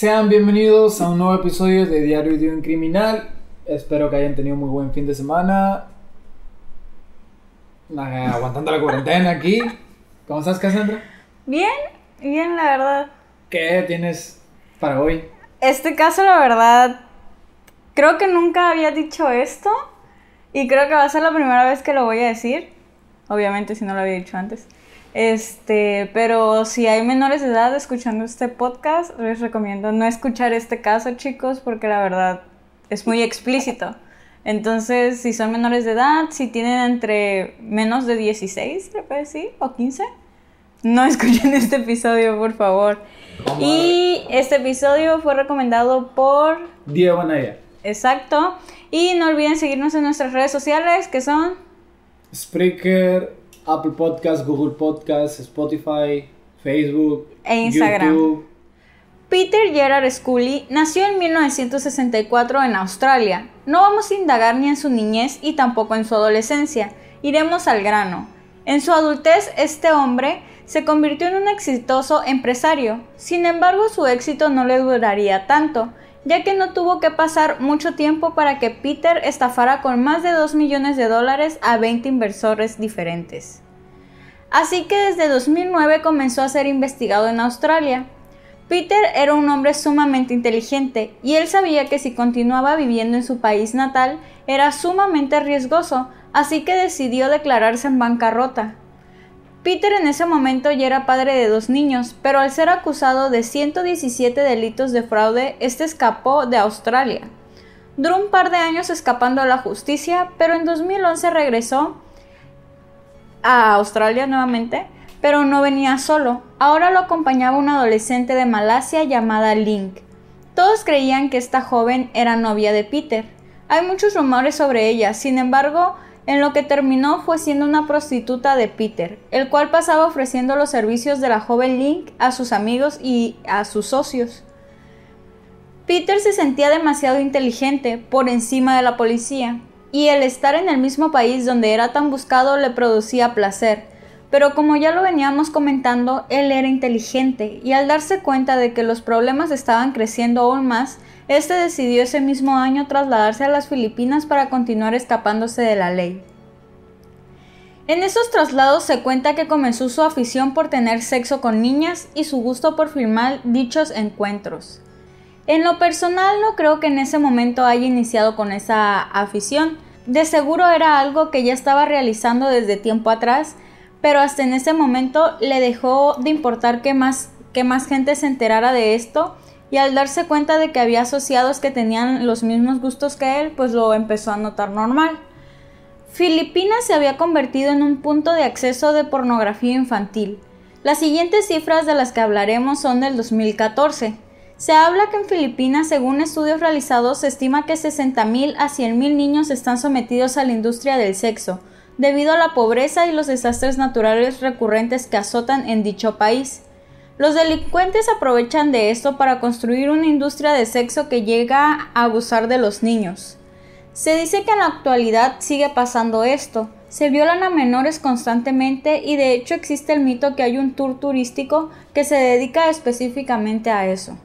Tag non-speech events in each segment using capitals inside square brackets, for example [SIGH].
Sean bienvenidos a un nuevo episodio de Diario de un Criminal. Espero que hayan tenido muy buen fin de semana. Aguantando la cuarentena aquí. ¿Cómo estás, Cassandra? Bien, bien, la verdad. ¿Qué tienes para hoy? Este caso, la verdad, creo que nunca había dicho esto y creo que va a ser la primera vez que lo voy a decir. Obviamente, si no lo había dicho antes. Este, pero si hay menores de edad escuchando este podcast, les recomiendo no escuchar este caso, chicos, porque la verdad es muy explícito. Entonces, si son menores de edad, si tienen entre menos de 16, ¿le puede decir? ¿O 15? No [LAUGHS] escuchen este episodio, por favor. Y este episodio fue recomendado por... Diego Anaya. Exacto. Y no olviden seguirnos en nuestras redes sociales, que son... Spreaker, Apple Podcast, Google Podcast, Spotify, Facebook, E Instagram. YouTube. Peter Gerard Scully nació en 1964 en Australia. No vamos a indagar ni en su niñez y tampoco en su adolescencia. Iremos al grano. En su adultez, este hombre se convirtió en un exitoso empresario. Sin embargo, su éxito no le duraría tanto, ya que no tuvo que pasar mucho tiempo para que Peter estafara con más de 2 millones de dólares a 20 inversores diferentes. Así que desde 2009 comenzó a ser investigado en Australia. Peter era un hombre sumamente inteligente y él sabía que si continuaba viviendo en su país natal era sumamente riesgoso, así que decidió declararse en bancarrota. Peter en ese momento ya era padre de dos niños, pero al ser acusado de 117 delitos de fraude, este escapó de Australia. Duró un par de años escapando a la justicia, pero en 2011 regresó a Australia nuevamente, pero no venía solo. Ahora lo acompañaba una adolescente de Malasia llamada Link. Todos creían que esta joven era novia de Peter. Hay muchos rumores sobre ella, sin embargo, en lo que terminó fue siendo una prostituta de Peter, el cual pasaba ofreciendo los servicios de la joven Link a sus amigos y a sus socios. Peter se sentía demasiado inteligente por encima de la policía, y el estar en el mismo país donde era tan buscado le producía placer. Pero como ya lo veníamos comentando, él era inteligente y al darse cuenta de que los problemas estaban creciendo aún más, este decidió ese mismo año trasladarse a las Filipinas para continuar escapándose de la ley. En esos traslados se cuenta que comenzó su afición por tener sexo con niñas y su gusto por filmar dichos encuentros. En lo personal no creo que en ese momento haya iniciado con esa afición, de seguro era algo que ya estaba realizando desde tiempo atrás, pero hasta en ese momento le dejó de importar que más, que más gente se enterara de esto y al darse cuenta de que había asociados que tenían los mismos gustos que él, pues lo empezó a notar normal. Filipinas se había convertido en un punto de acceso de pornografía infantil. Las siguientes cifras de las que hablaremos son del 2014. Se habla que en Filipinas, según estudios realizados, se estima que 60.000 a 100.000 niños están sometidos a la industria del sexo, debido a la pobreza y los desastres naturales recurrentes que azotan en dicho país. Los delincuentes aprovechan de esto para construir una industria de sexo que llega a abusar de los niños. Se dice que en la actualidad sigue pasando esto. Se violan a menores constantemente y de hecho existe el mito que hay un tour turístico que se dedica específicamente a eso.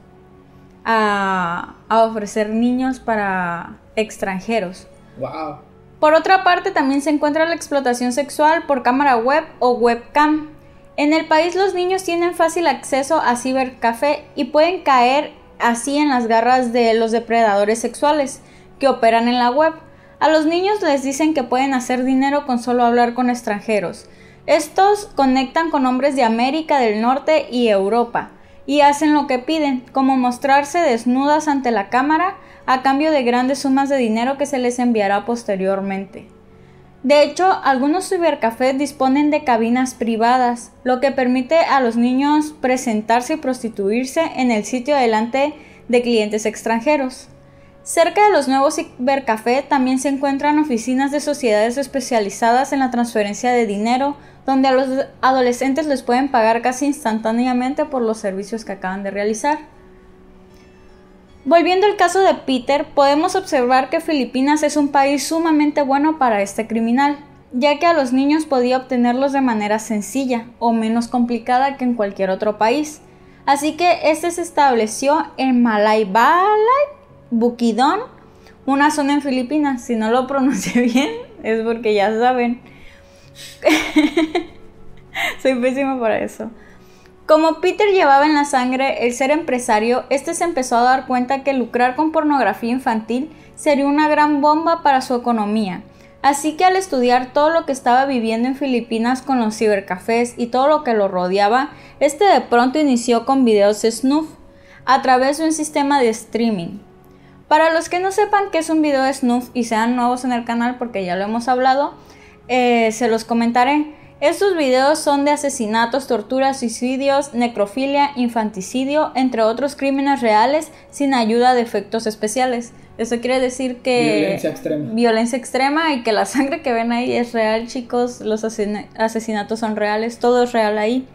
A, a ofrecer niños para extranjeros. Wow. Por otra parte, también se encuentra la explotación sexual por cámara web o webcam. En el país los niños tienen fácil acceso a cibercafé y pueden caer así en las garras de los depredadores sexuales que operan en la web. A los niños les dicen que pueden hacer dinero con solo hablar con extranjeros. Estos conectan con hombres de América del Norte y Europa y hacen lo que piden, como mostrarse desnudas ante la cámara a cambio de grandes sumas de dinero que se les enviará posteriormente. De hecho, algunos cibercafés disponen de cabinas privadas, lo que permite a los niños presentarse y prostituirse en el sitio delante de clientes extranjeros. Cerca de los nuevos cibercafés también se encuentran oficinas de sociedades especializadas en la transferencia de dinero, donde a los adolescentes les pueden pagar casi instantáneamente por los servicios que acaban de realizar. Volviendo al caso de Peter, podemos observar que Filipinas es un país sumamente bueno para este criminal, ya que a los niños podía obtenerlos de manera sencilla o menos complicada que en cualquier otro país. Así que este se estableció en Malaybalay, Bukidnon, una zona en Filipinas. Si no lo pronuncié [LAUGHS] bien, es porque ya saben. [LAUGHS] Soy pésima para eso. Como Peter llevaba en la sangre el ser empresario, este se empezó a dar cuenta que lucrar con pornografía infantil sería una gran bomba para su economía. Así que al estudiar todo lo que estaba viviendo en Filipinas con los cibercafés y todo lo que lo rodeaba, este de pronto inició con videos snuff a través de un sistema de streaming. Para los que no sepan qué es un video snuff y sean nuevos en el canal porque ya lo hemos hablado, eh, se los comentaré. Estos videos son de asesinatos, torturas, suicidios, necrofilia, infanticidio, entre otros crímenes reales sin ayuda de efectos especiales. Eso quiere decir que... Violencia extrema. Violencia extrema y que la sangre que ven ahí es real, chicos. Los asesinatos son reales, todo es real ahí.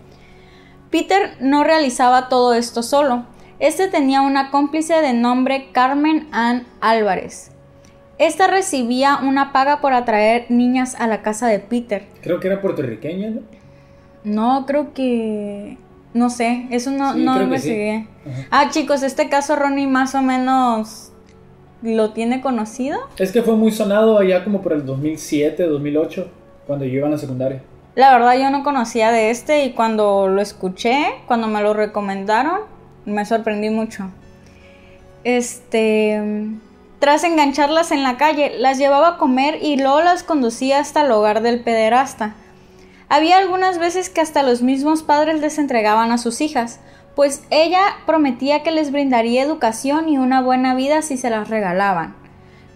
Peter no realizaba todo esto solo. Este tenía una cómplice de nombre Carmen Ann Álvarez. Esta recibía una paga por atraer niñas a la casa de Peter. Creo que era puertorriqueña, ¿no? No, creo que... No sé, eso no, Sí, no que investigué. sí. Ah, chicos, este caso Ronnie más o menos lo tiene conocido. Es que fue muy sonado allá como por el 2007, 2008, cuando yo iba en la secundaria. La verdad yo no conocía de este y cuando lo escuché, cuando me lo recomendaron, me sorprendí mucho. Este, tras engancharlas en la calle, las llevaba a comer y luego las conducía hasta el hogar del pederasta. Había algunas veces que hasta los mismos padres les entregaban a sus hijas, pues ella prometía que les brindaría educación y una buena vida si se las regalaban.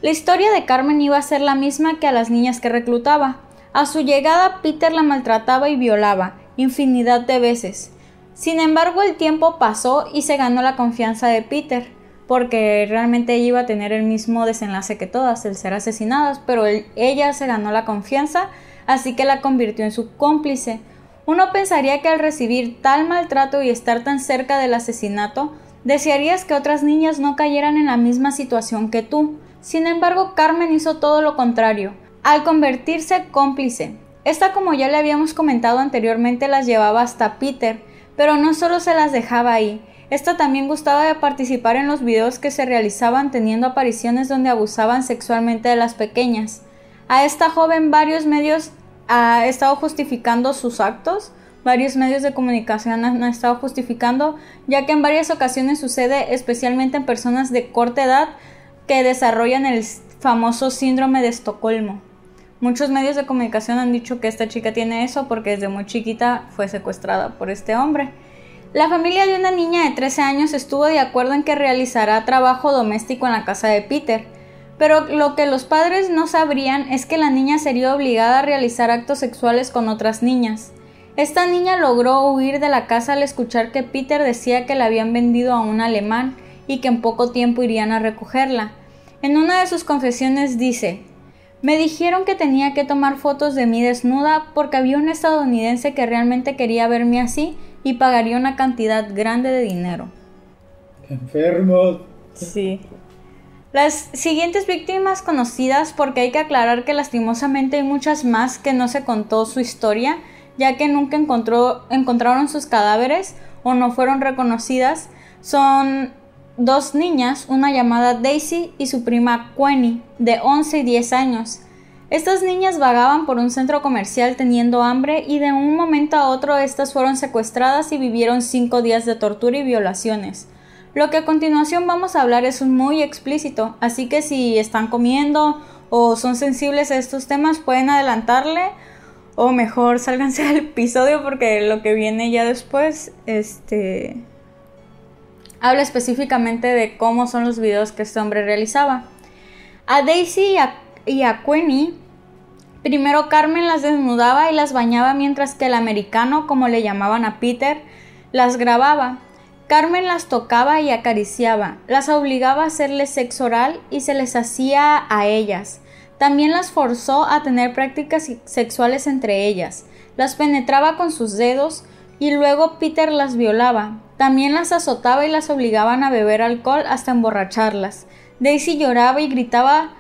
La historia de Carmen iba a ser la misma que a las niñas que reclutaba. A su llegada Peter la maltrataba y violaba infinidad de veces. Sin embargo, el tiempo pasó y se ganó la confianza de Peter, porque realmente ella iba a tener el mismo desenlace que todas, el ser asesinadas, pero ella se ganó la confianza, así que la convirtió en su cómplice. Uno pensaría que al recibir tal maltrato y estar tan cerca del asesinato, desearías que otras niñas no cayeran en la misma situación que tú. Sin embargo, Carmen hizo todo lo contrario, al convertirse cómplice. Esta, como ya le habíamos comentado anteriormente, las llevaba hasta Peter, pero no solo se las dejaba ahí. Esta también gustaba de participar en los videos que se realizaban teniendo apariciones donde abusaban sexualmente de las pequeñas. A esta joven varios medios ha estado justificando sus actos, varios medios de comunicación han han estado justificando, ya que en varias ocasiones sucede especialmente en personas de corta edad que desarrollan el famoso síndrome de Estocolmo. Muchos medios de comunicación han dicho que esta chica tiene eso porque desde muy chiquita fue secuestrada por este hombre. La familia de una niña de 13 años estuvo de acuerdo en que realizará trabajo doméstico en la casa de Peter, pero lo que los padres no sabrían es que la niña sería obligada a realizar actos sexuales con otras niñas. Esta niña logró huir de la casa al escuchar que Peter decía que la habían vendido a un alemán y que en poco tiempo irían a recogerla. En una de sus confesiones dice, me dijeron que tenía que tomar fotos de mí desnuda porque había un estadounidense que realmente quería verme así y pagaría una cantidad grande de dinero. Qué enfermo. Sí. Las siguientes víctimas conocidas, porque hay que aclarar que lastimosamente hay muchas más que no se contó su historia, ya que nunca encontró, encontraron sus cadáveres o no fueron reconocidas, son dos niñas, una llamada Daisy y su prima Quenny, de 11 y 10 años. Estas niñas vagaban por un centro comercial teniendo hambre y de un momento a otro estas fueron secuestradas y vivieron cinco días de tortura y violaciones. Lo que a continuación vamos a hablar es muy explícito, así que si están comiendo o son sensibles a estos temas pueden adelantarle o mejor [LAUGHS] sálganse del episodio porque lo que viene ya después este habla específicamente de cómo son los videos que este hombre realizaba. A Daisy y a, y a Queenie, primero Carmen las desnudaba y las bañaba mientras que el americano, como le llamaban a Peter, las grababa. Carmen las tocaba y acariciaba, las obligaba a hacerles sexo oral y se les hacía a ellas. También las forzó a tener prácticas sexuales entre ellas, las penetraba con sus dedos y luego Peter las violaba. También las azotaba y las obligaban a beber alcohol hasta emborracharlas. Daisy lloraba y gritaba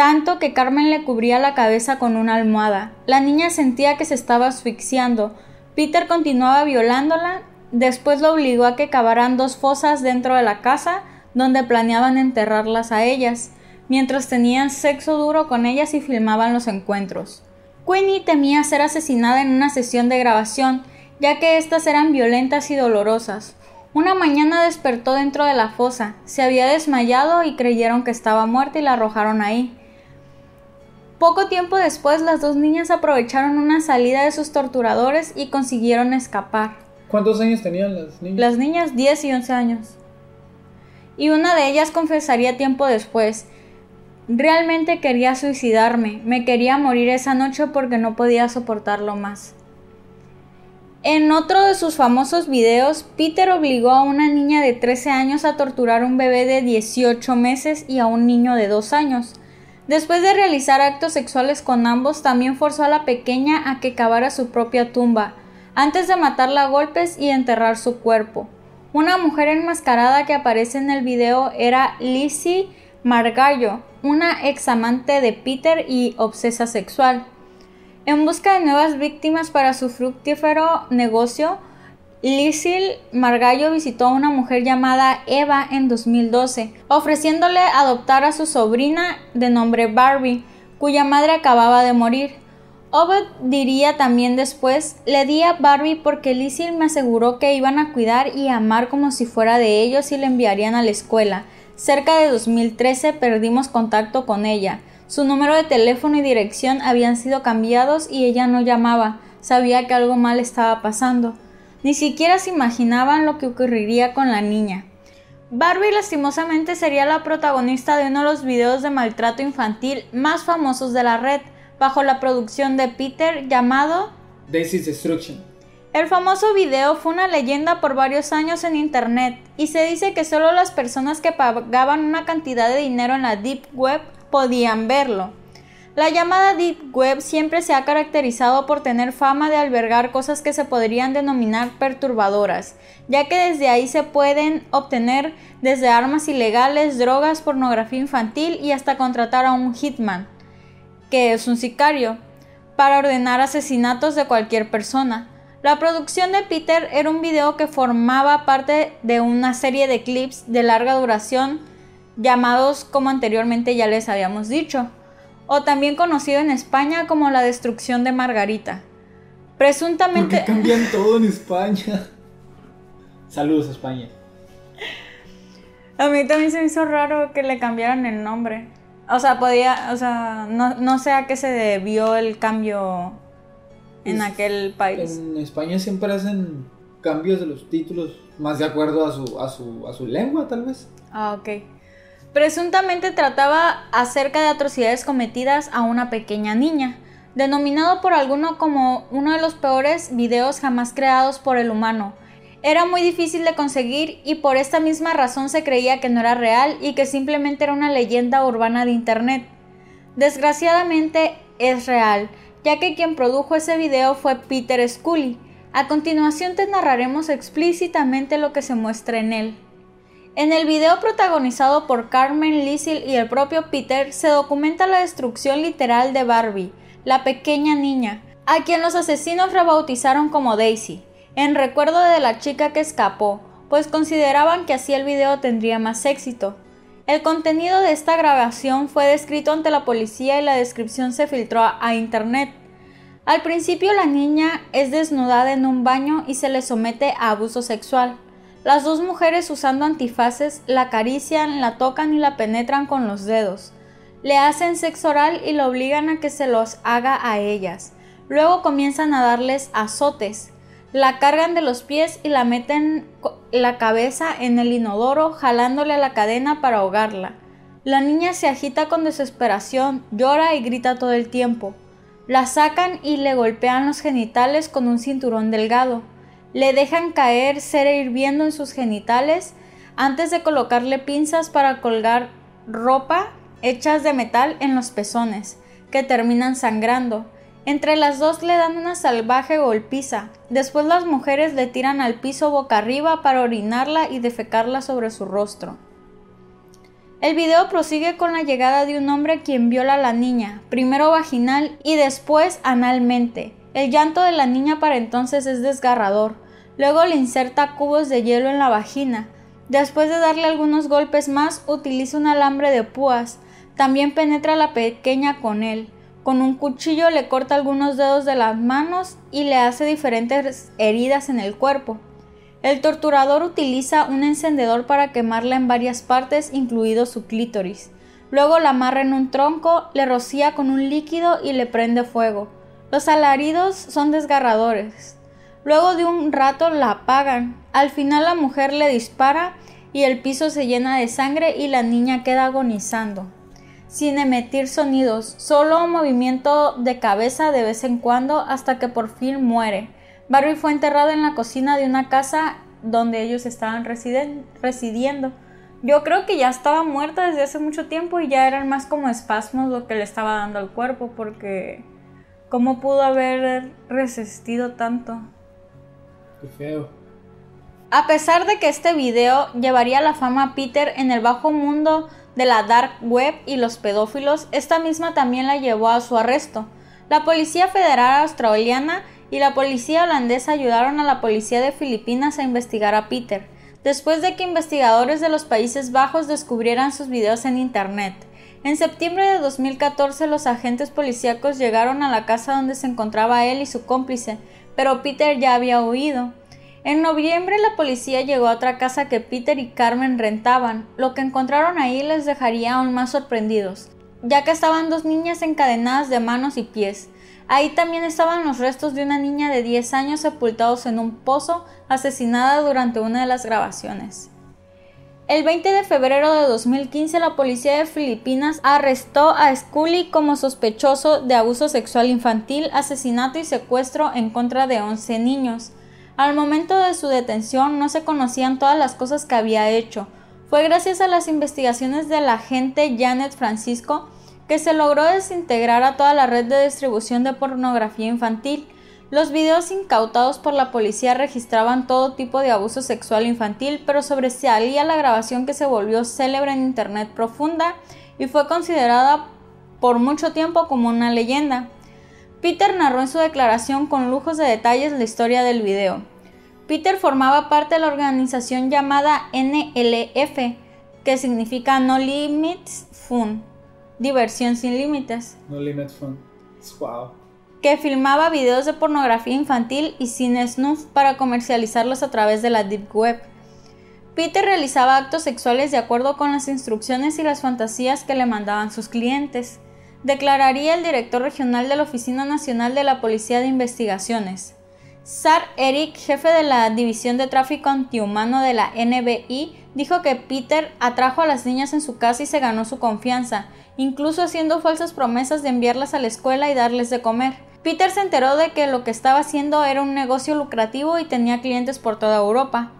tanto que Carmen le cubría la cabeza con una almohada. La niña sentía que se estaba asfixiando. Peter continuaba violándola después lo obligó a que cavaran dos fosas dentro de la casa donde planeaban enterrarlas a ellas, mientras tenían sexo duro con ellas y filmaban los encuentros. Queenie temía ser asesinada en una sesión de grabación, ya que éstas eran violentas y dolorosas. Una mañana despertó dentro de la fosa, se había desmayado y creyeron que estaba muerta y la arrojaron ahí. Poco tiempo después las dos niñas aprovecharon una salida de sus torturadores y consiguieron escapar. ¿Cuántos años tenían las niñas? Las niñas 10 y 11 años. Y una de ellas confesaría tiempo después, realmente quería suicidarme, me quería morir esa noche porque no podía soportarlo más. En otro de sus famosos videos, Peter obligó a una niña de 13 años a torturar a un bebé de 18 meses y a un niño de 2 años. Después de realizar actos sexuales con ambos, también forzó a la pequeña a que cavara su propia tumba, antes de matarla a golpes y enterrar su cuerpo. Una mujer enmascarada que aparece en el video era Lizzie Margallo, una ex amante de Peter y obsesa sexual. En busca de nuevas víctimas para su fructífero negocio, Lizzie Margallo visitó a una mujer llamada Eva en 2012, ofreciéndole adoptar a su sobrina de nombre Barbie, cuya madre acababa de morir. Obed diría también después, le di a Barbie porque Lizzie me aseguró que iban a cuidar y amar como si fuera de ellos y le enviarían a la escuela. Cerca de 2013 perdimos contacto con ella. Su número de teléfono y dirección habían sido cambiados y ella no llamaba. Sabía que algo mal estaba pasando. Ni siquiera se imaginaban lo que ocurriría con la niña. Barbie lastimosamente sería la protagonista de uno de los videos de maltrato infantil más famosos de la red, bajo la producción de Peter llamado Daisy's Destruction. El famoso video fue una leyenda por varios años en internet y se dice que solo las personas que pagaban una cantidad de dinero en la Deep Web podían verlo. La llamada Deep Web siempre se ha caracterizado por tener fama de albergar cosas que se podrían denominar perturbadoras, ya que desde ahí se pueden obtener desde armas ilegales, drogas, pornografía infantil y hasta contratar a un hitman, que es un sicario, para ordenar asesinatos de cualquier persona. La producción de Peter era un video que formaba parte de una serie de clips de larga duración llamados como anteriormente ya les habíamos dicho, o también conocido en España como la destrucción de Margarita. Presuntamente... ¿Por qué cambian todo en España? Saludos España. A mí también se me hizo raro que le cambiaran el nombre. O sea, podía, o sea, no, no sé a qué se debió el cambio en aquel país. En España siempre hacen cambios de los títulos más de acuerdo a su, a su, a su lengua, tal vez. Ah, ok. Presuntamente trataba acerca de atrocidades cometidas a una pequeña niña, denominado por alguno como uno de los peores videos jamás creados por el humano. Era muy difícil de conseguir y por esta misma razón se creía que no era real y que simplemente era una leyenda urbana de internet. Desgraciadamente es real, ya que quien produjo ese video fue Peter Scully. A continuación te narraremos explícitamente lo que se muestra en él. En el video protagonizado por Carmen Lizzie y el propio Peter se documenta la destrucción literal de Barbie, la pequeña niña, a quien los asesinos rebautizaron como Daisy, en recuerdo de la chica que escapó, pues consideraban que así el video tendría más éxito. El contenido de esta grabación fue descrito ante la policía y la descripción se filtró a internet. Al principio la niña es desnudada en un baño y se le somete a abuso sexual. Las dos mujeres usando antifaces la acarician, la tocan y la penetran con los dedos. Le hacen sexo oral y la obligan a que se los haga a ellas. Luego comienzan a darles azotes. La cargan de los pies y la meten la cabeza en el inodoro jalándole la cadena para ahogarla. La niña se agita con desesperación, llora y grita todo el tiempo. La sacan y le golpean los genitales con un cinturón delgado. Le dejan caer cera hirviendo en sus genitales antes de colocarle pinzas para colgar ropa hechas de metal en los pezones, que terminan sangrando. Entre las dos le dan una salvaje golpiza. Después las mujeres le tiran al piso boca arriba para orinarla y defecarla sobre su rostro. El video prosigue con la llegada de un hombre quien viola a la niña, primero vaginal y después analmente. El llanto de la niña para entonces es desgarrador. Luego le inserta cubos de hielo en la vagina. Después de darle algunos golpes más, utiliza un alambre de púas. También penetra a la pequeña con él. Con un cuchillo le corta algunos dedos de las manos y le hace diferentes heridas en el cuerpo. El torturador utiliza un encendedor para quemarla en varias partes, incluido su clítoris. Luego la amarra en un tronco, le rocía con un líquido y le prende fuego. Los alaridos son desgarradores. Luego de un rato la apagan. Al final la mujer le dispara y el piso se llena de sangre y la niña queda agonizando. Sin emitir sonidos, solo movimiento de cabeza de vez en cuando hasta que por fin muere. Barbie fue enterrada en la cocina de una casa donde ellos estaban residiendo. Yo creo que ya estaba muerta desde hace mucho tiempo y ya eran más como espasmos lo que le estaba dando al cuerpo porque ¿cómo pudo haber resistido tanto? Qué feo. A pesar de que este video llevaría la fama a Peter en el bajo mundo de la dark web y los pedófilos, esta misma también la llevó a su arresto. La Policía Federal Australiana y la policía holandesa ayudaron a la policía de Filipinas a investigar a Peter, después de que investigadores de los Países Bajos descubrieran sus videos en Internet. En septiembre de 2014 los agentes policíacos llegaron a la casa donde se encontraba él y su cómplice, pero Peter ya había huido. En noviembre la policía llegó a otra casa que Peter y Carmen rentaban. Lo que encontraron ahí les dejaría aún más sorprendidos, ya que estaban dos niñas encadenadas de manos y pies. Ahí también estaban los restos de una niña de 10 años sepultados en un pozo, asesinada durante una de las grabaciones. El 20 de febrero de 2015 la policía de Filipinas arrestó a Scully como sospechoso de abuso sexual infantil, asesinato y secuestro en contra de 11 niños. Al momento de su detención no se conocían todas las cosas que había hecho. Fue gracias a las investigaciones de la agente Janet Francisco que se logró desintegrar a toda la red de distribución de pornografía infantil. Los videos incautados por la policía registraban todo tipo de abuso sexual infantil, pero sobresalía la grabación que se volvió célebre en Internet profunda y fue considerada por mucho tiempo como una leyenda. Peter narró en su declaración con lujos de detalles la historia del video. Peter formaba parte de la organización llamada NLF, que significa No Limits Fun, diversión sin límites. No Limits Fun. Wow que filmaba videos de pornografía infantil y cine snuff para comercializarlos a través de la Deep Web. Peter realizaba actos sexuales de acuerdo con las instrucciones y las fantasías que le mandaban sus clientes, declararía el director regional de la Oficina Nacional de la Policía de Investigaciones. Sar Eric, jefe de la División de Tráfico Antihumano de la NBI, dijo que Peter atrajo a las niñas en su casa y se ganó su confianza, incluso haciendo falsas promesas de enviarlas a la escuela y darles de comer. Peter se enteró de que lo que estaba haciendo era un negocio lucrativo y tenía clientes por toda Europa.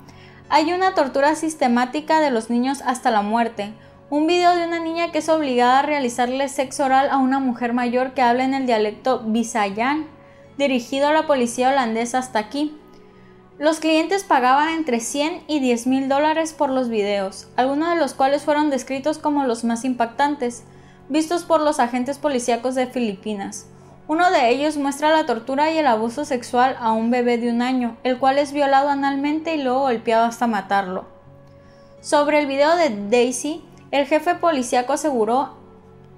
Hay una tortura sistemática de los niños hasta la muerte. Un video de una niña que es obligada a realizarle sexo oral a una mujer mayor que habla en el dialecto Visayan, dirigido a la policía holandesa hasta aquí. Los clientes pagaban entre 100 y 10 mil dólares por los videos, algunos de los cuales fueron descritos como los más impactantes, vistos por los agentes policíacos de Filipinas. Uno de ellos muestra la tortura y el abuso sexual a un bebé de un año, el cual es violado analmente y luego golpeado hasta matarlo. Sobre el video de Daisy, el jefe policíaco aseguró,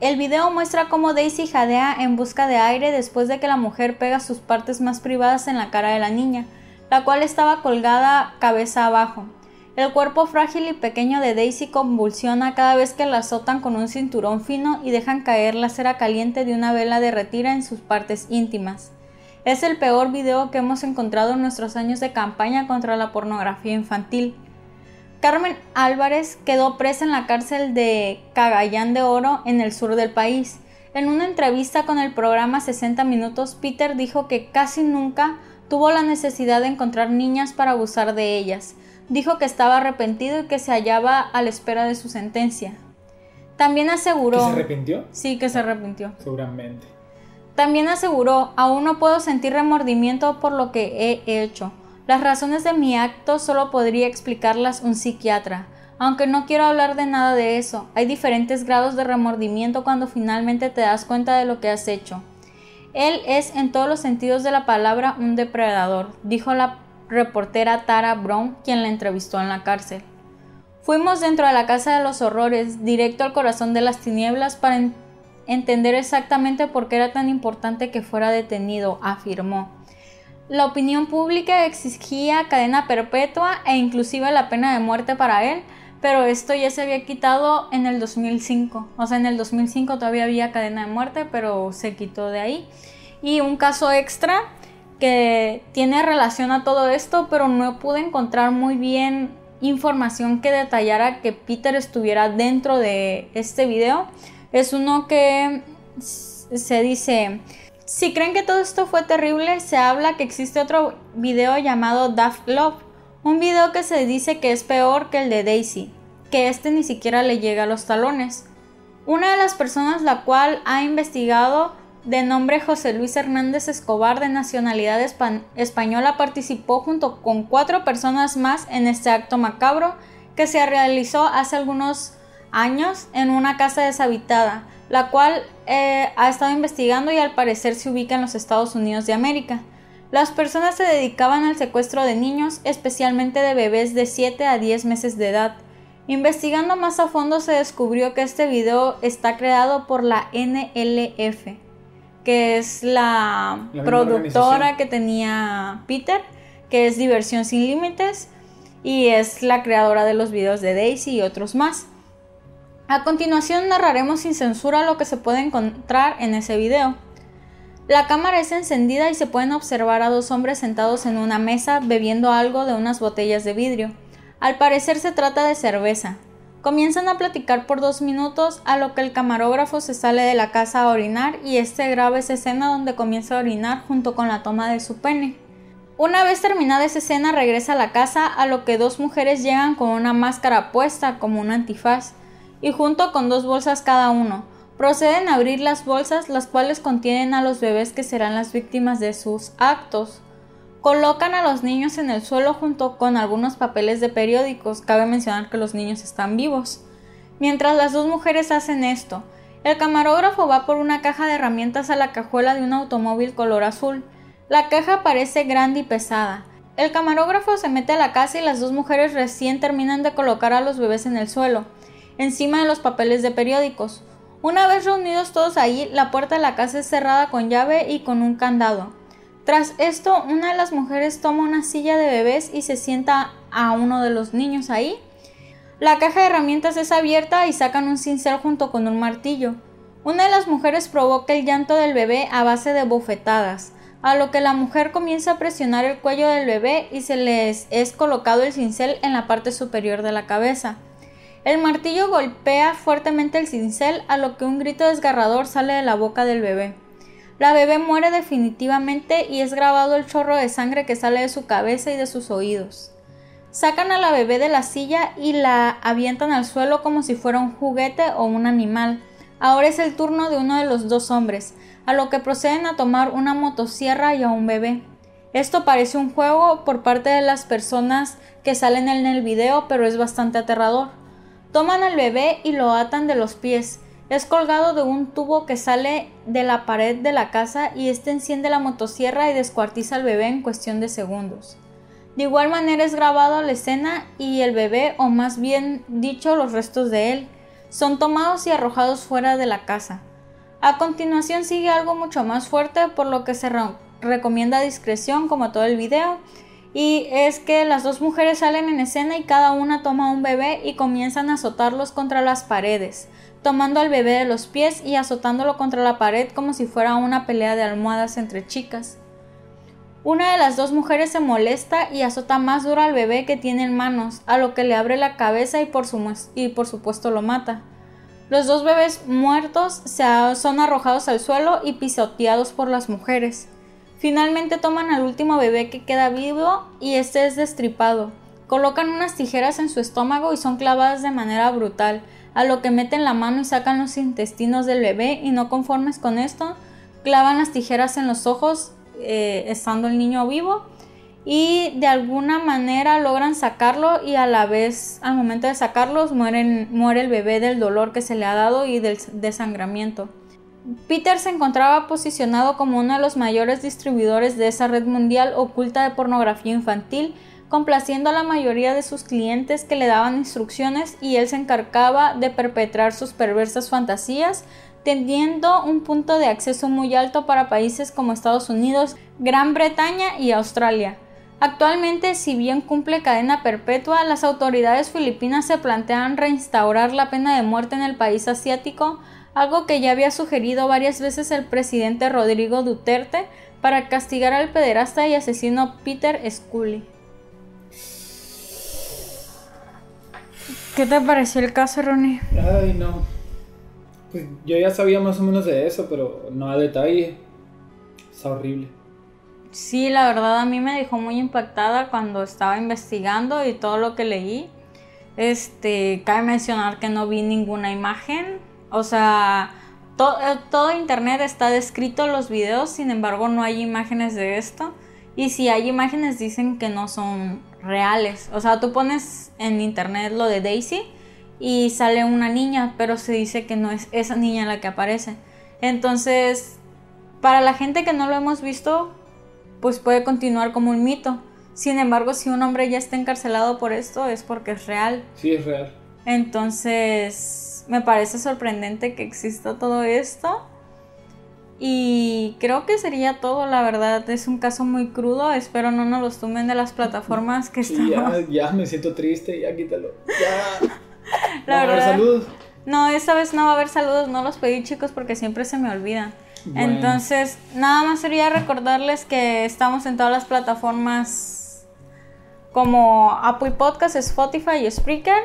el video muestra cómo Daisy jadea en busca de aire después de que la mujer pega sus partes más privadas en la cara de la niña, la cual estaba colgada cabeza abajo. El cuerpo frágil y pequeño de Daisy convulsiona cada vez que la azotan con un cinturón fino y dejan caer la cera caliente de una vela derretida en sus partes íntimas. Es el peor video que hemos encontrado en nuestros años de campaña contra la pornografía infantil. Carmen Álvarez quedó presa en la cárcel de Cagayán de Oro en el sur del país. En una entrevista con el programa 60 Minutos, Peter dijo que casi nunca tuvo la necesidad de encontrar niñas para abusar de ellas dijo que estaba arrepentido y que se hallaba a la espera de su sentencia. También aseguró... ¿Que se arrepintió? Sí, que se arrepintió. Seguramente. También aseguró, aún no puedo sentir remordimiento por lo que he hecho. Las razones de mi acto solo podría explicarlas un psiquiatra. Aunque no quiero hablar de nada de eso, hay diferentes grados de remordimiento cuando finalmente te das cuenta de lo que has hecho. Él es en todos los sentidos de la palabra un depredador, dijo la reportera Tara Brown, quien la entrevistó en la cárcel. Fuimos dentro de la casa de los horrores, directo al corazón de las tinieblas, para entender exactamente por qué era tan importante que fuera detenido, afirmó. La opinión pública exigía cadena perpetua e inclusive la pena de muerte para él, pero esto ya se había quitado en el 2005. O sea, en el 2005 todavía había cadena de muerte, pero se quitó de ahí. Y un caso extra que tiene relación a todo esto, pero no pude encontrar muy bien información que detallara que Peter estuviera dentro de este video. Es uno que se dice, si creen que todo esto fue terrible, se habla que existe otro video llamado Daft Love, un video que se dice que es peor que el de Daisy, que este ni siquiera le llega a los talones. Una de las personas la cual ha investigado de nombre José Luis Hernández Escobar de nacionalidad española participó junto con cuatro personas más en este acto macabro que se realizó hace algunos años en una casa deshabitada, la cual eh, ha estado investigando y al parecer se ubica en los Estados Unidos de América. Las personas se dedicaban al secuestro de niños, especialmente de bebés de 7 a 10 meses de edad. Investigando más a fondo se descubrió que este video está creado por la NLF, que es la, productora que tenía Peter, que es Diversión sin Límites, y es la creadora de los videos de Daisy y otros más. A continuación narraremos sin censura lo que se puede encontrar en ese video. La cámara es encendida y se pueden observar a dos hombres sentados en una mesa bebiendo algo de unas botellas de vidrio. Al parecer se trata de cerveza. Comienzan a platicar por dos minutos, a lo que el camarógrafo se sale de la casa a orinar y este graba esa escena donde comienza a orinar junto con la toma de su pene. Una vez terminada esa escena regresa a la casa, a lo que dos mujeres llegan con una máscara puesta como un antifaz y junto con dos bolsas cada uno. Proceden a abrir las bolsas, las cuales contienen a los bebés que serán las víctimas de sus actos. Colocan a los niños en el suelo junto con algunos papeles de periódicos. Cabe mencionar que los niños están vivos. Mientras las dos mujeres hacen esto, el camarógrafo va por una caja de herramientas a la cajuela de un automóvil color azul. La caja parece grande y pesada. El camarógrafo se mete a la casa y las dos mujeres recién terminan de colocar a los bebés en el suelo, encima de los papeles de periódicos. Una vez reunidos todos ahí, la puerta de la casa es cerrada con llave y con un candado. Tras esto, una de las mujeres toma una silla de bebés y se sienta a uno de los niños ahí. La caja de herramientas es abierta y sacan un cincel junto con un martillo. Una de las mujeres provoca el llanto del bebé a base de bofetadas, a lo que la mujer comienza a presionar el cuello del bebé y se les es colocado el cincel en la parte superior de la cabeza. El martillo golpea fuertemente el cincel a lo que un grito desgarrador sale de la boca del bebé. La bebé muere definitivamente y es grabado el chorro de sangre que sale de su cabeza y de sus oídos. Sacan a la bebé de la silla y la avientan al suelo como si fuera un juguete o un animal. Ahora es el turno de uno de los dos hombres, a lo que proceden a tomar una motosierra y a un bebé. Esto parece un juego por parte de las personas que salen en el video, pero es bastante aterrador. Toman al bebé y lo atan de los pies. Es colgado de un tubo que sale de la pared de la casa y este enciende la motosierra y descuartiza al bebé en cuestión de segundos. De igual manera es grabado la escena y el bebé, o más bien dicho los restos de él, son tomados y arrojados fuera de la casa. A continuación sigue algo mucho más fuerte por lo que se recomienda discreción como todo el video y es que las dos mujeres salen en escena y cada una toma un bebé y comienzan a azotarlos contra las paredes, tomando al bebé de los pies y azotándolo contra la pared como si fuera una pelea de almohadas entre chicas. Una de las dos mujeres se molesta y azota más duro al bebé que tiene en manos, a lo que le abre la cabeza y por, supuesto lo mata. Los dos bebés muertos son arrojados al suelo y pisoteados por las mujeres. Finalmente toman al último bebé que queda vivo y este es destripado. Colocan unas tijeras en su estómago y son clavadas de manera brutal, a lo que meten la mano y sacan los intestinos del bebé y no conformes con esto, clavan las tijeras en los ojos eh, estando el niño vivo y de alguna manera logran sacarlo y a la vez al momento de sacarlos mueren, muere el bebé del dolor que se le ha dado y del desangramiento. Peter se encontraba posicionado como uno de los mayores distribuidores de esa red mundial oculta de pornografía infantil, complaciendo a la mayoría de sus clientes que le daban instrucciones y él se encargaba de perpetrar sus perversas fantasías, teniendo un punto de acceso muy alto para países como Estados Unidos, Gran Bretaña y Australia. Actualmente, si bien cumple cadena perpetua, las autoridades filipinas se plantean reinstaurar la pena de muerte en el país asiático, algo que ya había sugerido varias veces el presidente Rodrigo Duterte para castigar al pederasta y asesino Peter Scully. ¿Qué te pareció el caso, Ronnie? Ay, no. Pues yo ya sabía más o menos de eso, pero no a detalle. Está horrible. Sí, la verdad a mí me dejó muy impactada cuando estaba investigando y todo lo que leí. Este, cabe mencionar que no vi ninguna imagen, o sea, eh, todo internet está descrito los videos, sin embargo no hay imágenes de esto. Y si hay imágenes dicen que no son reales. O sea, tú pones en internet lo de Daisy y sale una niña, pero se dice que no es esa niña la que aparece. Entonces, para la gente que no lo hemos visto, pues puede continuar como un mito. Sin embargo, si un hombre ya está encarcelado por esto, es porque es real. Sí, es real. Entonces, me parece sorprendente que exista todo esto. Y creo que sería todo, la verdad. Es un caso muy crudo. Espero no nos los tumben de las plataformas que sí, Ya, ya me siento triste, ya quítalo. Ya. [LAUGHS] la verdad. saludos. No, esta vez no va a haber saludos. No los pedí, chicos, porque siempre se me olvidan. Entonces, nada más sería recordarles que estamos en todas las plataformas como Apple Podcast, Spotify y Spreaker.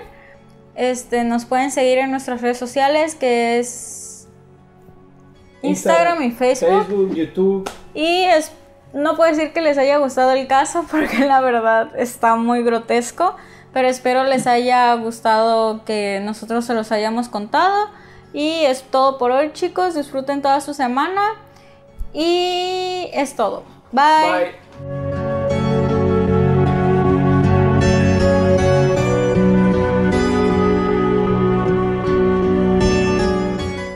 Este, nos pueden seguir en nuestras redes sociales que es Instagram, y Facebook. Facebook, YouTube. Y es, no puedo decir que les haya gustado el caso [LAUGHS] porque la verdad está muy grotesco, pero espero les haya gustado que nosotros se los hayamos contado. Y es todo por hoy chicos, disfruten toda su semana y es todo. Bye.